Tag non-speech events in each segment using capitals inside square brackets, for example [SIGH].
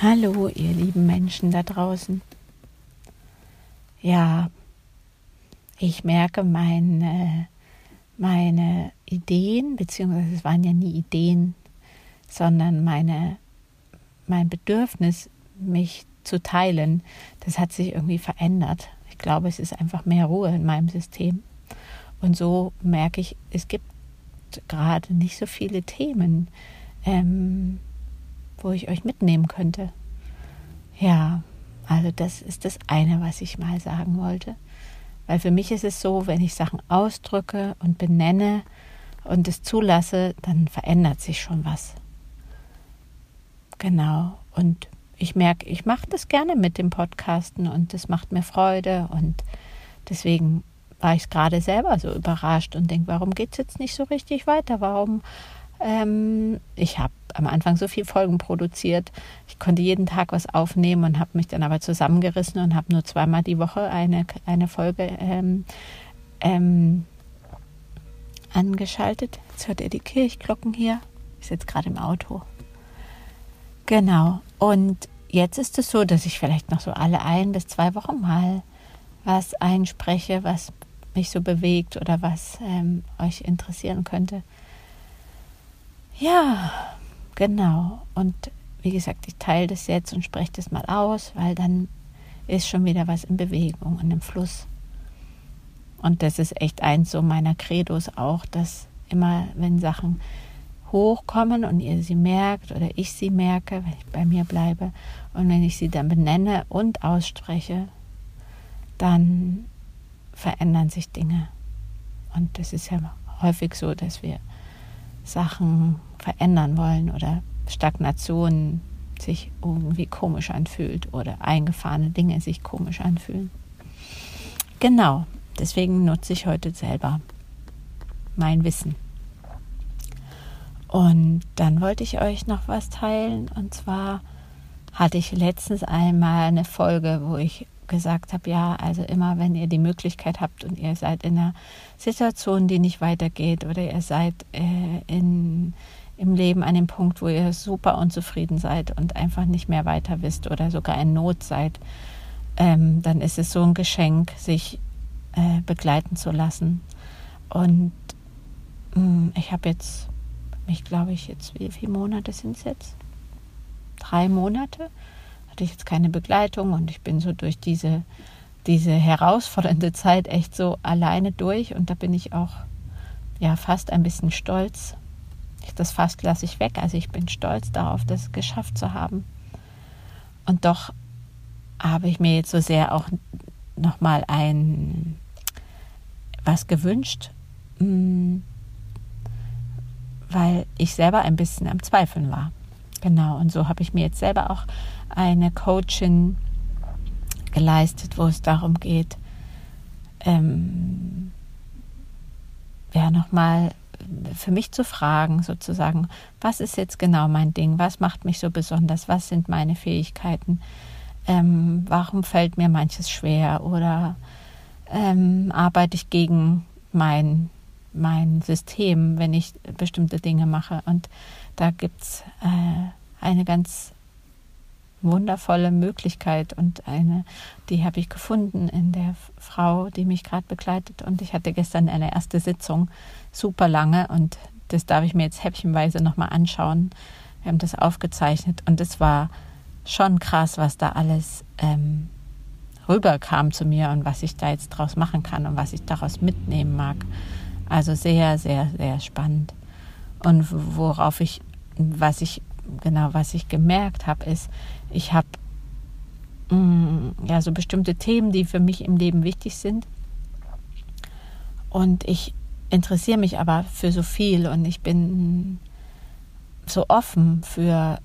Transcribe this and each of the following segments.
Hallo, ihr lieben Menschen da draußen. Ja, ich merke meine, meine Ideen, beziehungsweise es waren ja nie Ideen, sondern meine, mein Bedürfnis, mich zu teilen, das hat sich irgendwie verändert. Ich glaube, es ist einfach mehr Ruhe in meinem System. Und so merke ich, es gibt gerade nicht so viele Themen, ähm, wo ich euch mitnehmen könnte. Ja, also das ist das eine, was ich mal sagen wollte. Weil für mich ist es so, wenn ich Sachen ausdrücke und benenne und es zulasse, dann verändert sich schon was. Genau. Und ich merke, ich mache das gerne mit dem Podcasten und das macht mir Freude und deswegen war ich gerade selber so überrascht und denke, warum geht es jetzt nicht so richtig weiter? Warum ähm, ich habe am Anfang so viele Folgen produziert. Ich konnte jeden Tag was aufnehmen und habe mich dann aber zusammengerissen und habe nur zweimal die Woche eine, eine Folge ähm, ähm, angeschaltet. Jetzt hört ihr die Kirchglocken hier. Ich sitze gerade im Auto. Genau. Und jetzt ist es so, dass ich vielleicht noch so alle ein bis zwei Wochen mal was einspreche, was mich so bewegt oder was ähm, euch interessieren könnte. Ja, genau. Und wie gesagt, ich teile das jetzt und spreche das mal aus, weil dann ist schon wieder was in Bewegung und im Fluss. Und das ist echt eins so meiner Credos auch, dass immer, wenn Sachen hochkommen und ihr sie merkt oder ich sie merke, wenn ich bei mir bleibe und wenn ich sie dann benenne und ausspreche, dann verändern sich Dinge. Und das ist ja häufig so, dass wir Sachen verändern wollen oder Stagnation sich irgendwie komisch anfühlt oder eingefahrene Dinge sich komisch anfühlen. Genau, deswegen nutze ich heute selber mein Wissen. Und dann wollte ich euch noch was teilen. Und zwar hatte ich letztens einmal eine Folge, wo ich gesagt habe, ja, also immer wenn ihr die Möglichkeit habt und ihr seid in einer Situation, die nicht weitergeht oder ihr seid äh, in, im Leben an dem Punkt, wo ihr super unzufrieden seid und einfach nicht mehr weiter wisst oder sogar in Not seid, ähm, dann ist es so ein Geschenk, sich äh, begleiten zu lassen. Und mh, mm, ich habe jetzt, ich glaube ich jetzt, wie viele Monate sind es jetzt? Drei Monate hatte ich jetzt keine Begleitung und ich bin so durch diese, diese herausfordernde Zeit echt so alleine durch und da bin ich auch ja fast ein bisschen stolz. Das fast lasse ich weg. Also ich bin stolz darauf, das geschafft zu haben. Und doch habe ich mir jetzt so sehr auch nochmal ein was gewünscht, mm, weil ich selber ein bisschen am Zweifeln war. Genau, und so habe ich mir jetzt selber auch eine Coaching geleistet, wo es darum geht, ähm, ja, nochmal für mich zu fragen, sozusagen, was ist jetzt genau mein Ding, was macht mich so besonders, was sind meine Fähigkeiten, ähm, warum fällt mir manches schwer? Oder ähm, arbeite ich gegen mein, mein System, wenn ich bestimmte Dinge mache. Und da gibt es äh, eine ganz wundervolle Möglichkeit und eine, die habe ich gefunden in der Frau, die mich gerade begleitet. Und ich hatte gestern eine erste Sitzung, super lange, und das darf ich mir jetzt häppchenweise nochmal anschauen. Wir haben das aufgezeichnet und es war schon krass, was da alles ähm, rüberkam zu mir und was ich da jetzt draus machen kann und was ich daraus mitnehmen mag. Also sehr, sehr, sehr spannend. Und worauf ich, was ich genau, was ich gemerkt habe, ist, ich habe mm, ja so bestimmte Themen, die für mich im Leben wichtig sind. Und ich interessiere mich aber für so viel und ich bin so offen für,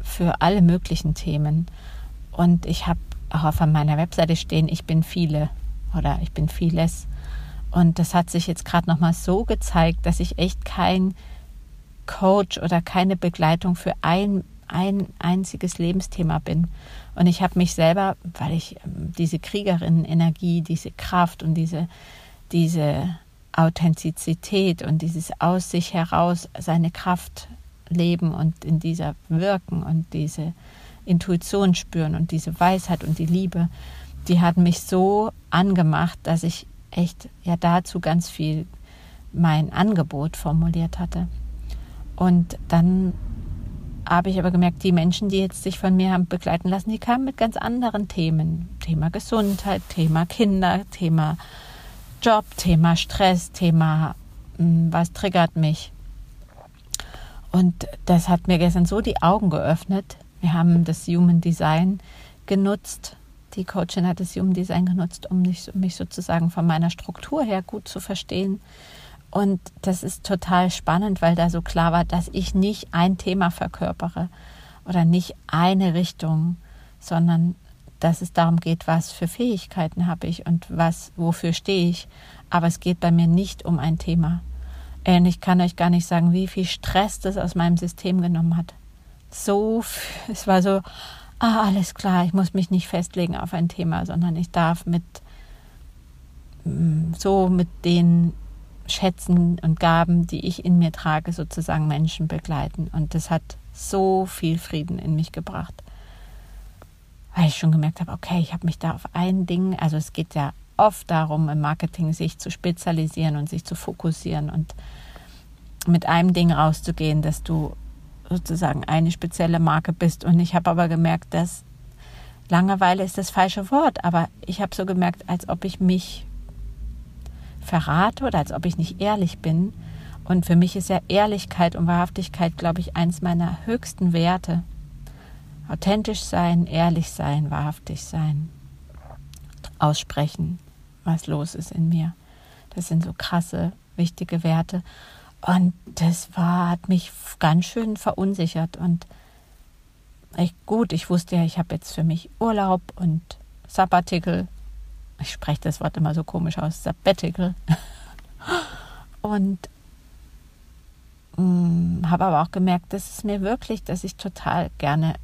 für alle möglichen Themen. Und ich habe auch auf meiner Webseite stehen, ich bin viele oder ich bin vieles. Und das hat sich jetzt gerade nochmal so gezeigt, dass ich echt kein Coach oder keine Begleitung für ein, ein einziges Lebensthema bin. Und ich habe mich selber, weil ich ähm, diese Kriegerinnen-Energie, diese Kraft und diese, diese Authentizität und dieses aus sich heraus seine Kraft leben und in dieser wirken und diese Intuition spüren und diese Weisheit und die Liebe, die hat mich so angemacht, dass ich echt ja dazu ganz viel mein Angebot formuliert hatte. Und dann habe ich aber gemerkt, die Menschen, die jetzt sich von mir haben begleiten lassen, die kamen mit ganz anderen Themen. Thema Gesundheit, Thema Kinder, Thema Job, Thema Stress, Thema hm, was triggert mich. Und das hat mir gestern so die Augen geöffnet. Wir haben das Human Design genutzt. Die Coachin hat das Human Design genutzt, um mich, mich sozusagen von meiner Struktur her gut zu verstehen und das ist total spannend, weil da so klar war, dass ich nicht ein Thema verkörpere oder nicht eine Richtung, sondern dass es darum geht, was für Fähigkeiten habe ich und was, wofür stehe ich. Aber es geht bei mir nicht um ein Thema. Und ich kann euch gar nicht sagen, wie viel Stress das aus meinem System genommen hat. So, es war so, ah, alles klar, ich muss mich nicht festlegen auf ein Thema, sondern ich darf mit mm, so mit den Schätzen und Gaben, die ich in mir trage, sozusagen Menschen begleiten. Und das hat so viel Frieden in mich gebracht. Weil ich schon gemerkt habe, okay, ich habe mich da auf ein Ding, also es geht ja oft darum, im Marketing sich zu spezialisieren und sich zu fokussieren und mit einem Ding rauszugehen, dass du sozusagen eine spezielle Marke bist. Und ich habe aber gemerkt, dass Langeweile ist das falsche Wort, aber ich habe so gemerkt, als ob ich mich verrate oder als ob ich nicht ehrlich bin. Und für mich ist ja Ehrlichkeit und Wahrhaftigkeit, glaube ich, eins meiner höchsten Werte. Authentisch sein, ehrlich sein, wahrhaftig sein, aussprechen, was los ist in mir. Das sind so krasse, wichtige Werte. Und das war, hat mich ganz schön verunsichert. Und ich, gut, ich wusste ja, ich habe jetzt für mich Urlaub und Sabbatical ich spreche das Wort immer so komisch aus, Sabbatical. [LAUGHS] Und mm, habe aber auch gemerkt, dass es mir wirklich, dass ich total gerne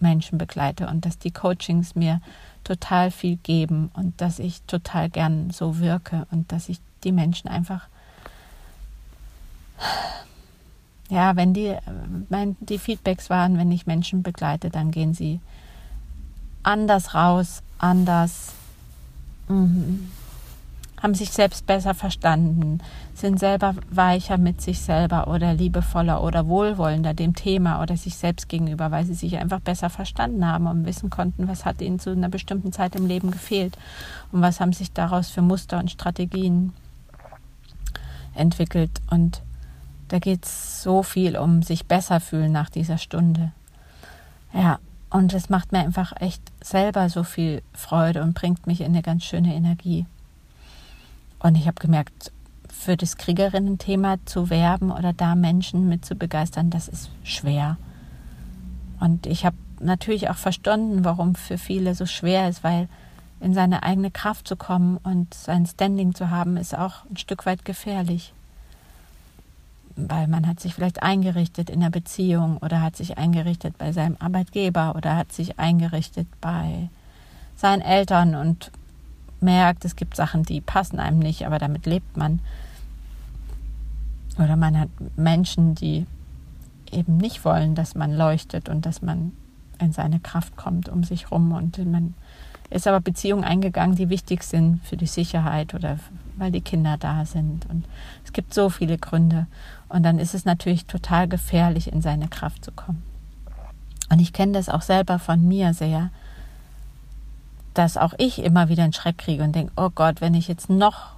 Menschen begleite und dass die Coachings mir total viel geben und dass ich total gern so wirke und dass ich die Menschen einfach, ja, wenn die, mein, die Feedbacks waren, wenn ich Menschen begleite, dann gehen sie anders raus, anders Mhm. Haben sich selbst besser verstanden, sind selber weicher mit sich selber oder liebevoller oder wohlwollender dem Thema oder sich selbst gegenüber, weil sie sich einfach besser verstanden haben und wissen konnten, was hat ihnen zu einer bestimmten Zeit im Leben gefehlt und was haben sich daraus für Muster und Strategien entwickelt. Und da geht es so viel um sich besser fühlen nach dieser Stunde. Ja, und es macht mir einfach echt selber so viel Freude und bringt mich in eine ganz schöne Energie. Und ich habe gemerkt, für das Kriegerinnen-Thema zu werben oder da Menschen mit zu begeistern, das ist schwer. Und ich habe natürlich auch verstanden, warum für viele so schwer ist, weil in seine eigene Kraft zu kommen und sein Standing zu haben, ist auch ein Stück weit gefährlich weil man hat sich vielleicht eingerichtet in der Beziehung oder hat sich eingerichtet bei seinem Arbeitgeber oder hat sich eingerichtet bei seinen Eltern und merkt, es gibt Sachen, die passen einem nicht, aber damit lebt man. Oder man hat Menschen, die eben nicht wollen, dass man leuchtet und dass man in seine Kraft kommt um sich rum und man ist aber Beziehungen eingegangen, die wichtig sind für die Sicherheit oder weil die Kinder da sind. Und es gibt so viele Gründe. Und dann ist es natürlich total gefährlich, in seine Kraft zu kommen. Und ich kenne das auch selber von mir sehr, dass auch ich immer wieder einen Schreck kriege und denke, oh Gott, wenn ich jetzt noch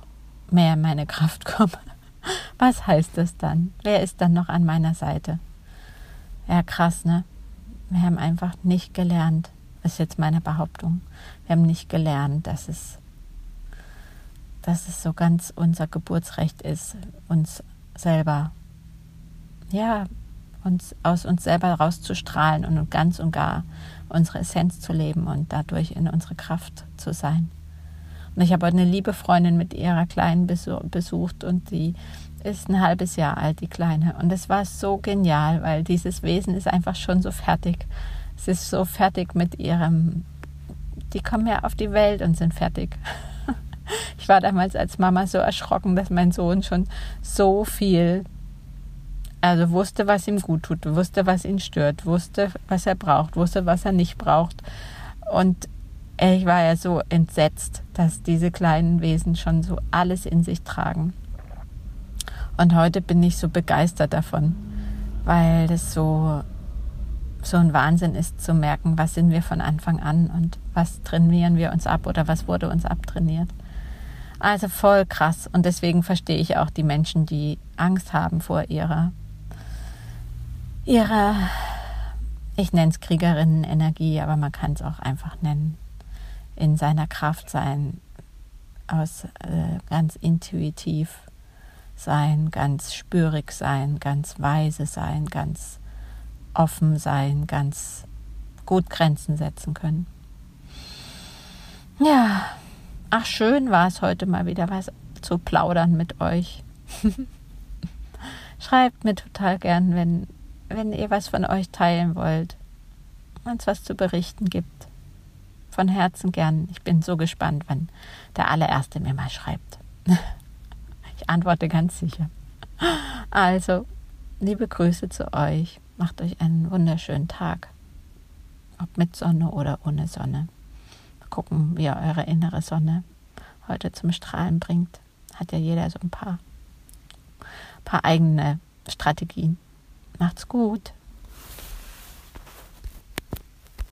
mehr in meine Kraft komme, [LAUGHS] was heißt das dann? Wer ist dann noch an meiner Seite? Ja, krass, ne? Wir haben einfach nicht gelernt, ist jetzt meine Behauptung, wir haben nicht gelernt, dass es, dass es so ganz unser Geburtsrecht ist, uns selber ja, uns aus uns selber rauszustrahlen und ganz und gar unsere Essenz zu leben und dadurch in unsere Kraft zu sein. Und ich habe eine liebe Freundin mit ihrer Kleinen besucht und die ist ein halbes Jahr alt, die Kleine. Und es war so genial, weil dieses Wesen ist einfach schon so fertig. Es ist so fertig mit ihrem, die kommen ja auf die Welt und sind fertig. [LAUGHS] Ich war damals als Mama so erschrocken, dass mein Sohn schon so viel Also wusste, was ihm gut tut, wusste, was ihn stört, wusste, was er braucht, wusste, was er nicht braucht. Und ich war ja so entsetzt, dass diese kleinen Wesen schon so alles in sich tragen. Und heute bin ich so begeistert davon, weil das so, so ein Wahnsinn ist zu merken, was sind wir von Anfang an und was trainieren wir uns ab oder was wurde uns abtrainiert. Also voll krass. Und deswegen verstehe ich auch die Menschen, die Angst haben vor ihrer, ihrer, ich nenne es Kriegerinnenenergie, aber man kann es auch einfach nennen, in seiner Kraft sein, aus äh, ganz intuitiv sein, ganz spürig sein, ganz weise sein, ganz offen sein, ganz gut Grenzen setzen können. Ja, ach schön war es heute mal wieder was zu plaudern mit euch. [LAUGHS] Schreibt mir total gern, wenn, wenn ihr was von euch teilen wollt, wenn es was zu berichten gibt. Von Herzen gern. Ich bin so gespannt, wenn der allererste mir mal schreibt. [LAUGHS] Ich antworte ganz sicher. Also, liebe Grüße zu euch. Macht euch einen wunderschönen Tag. Ob mit Sonne oder ohne Sonne. Mal gucken, wie ihr eure innere Sonne heute zum Strahlen bringt. Hat ja jeder so ein paar, paar eigene Strategien. Macht's gut.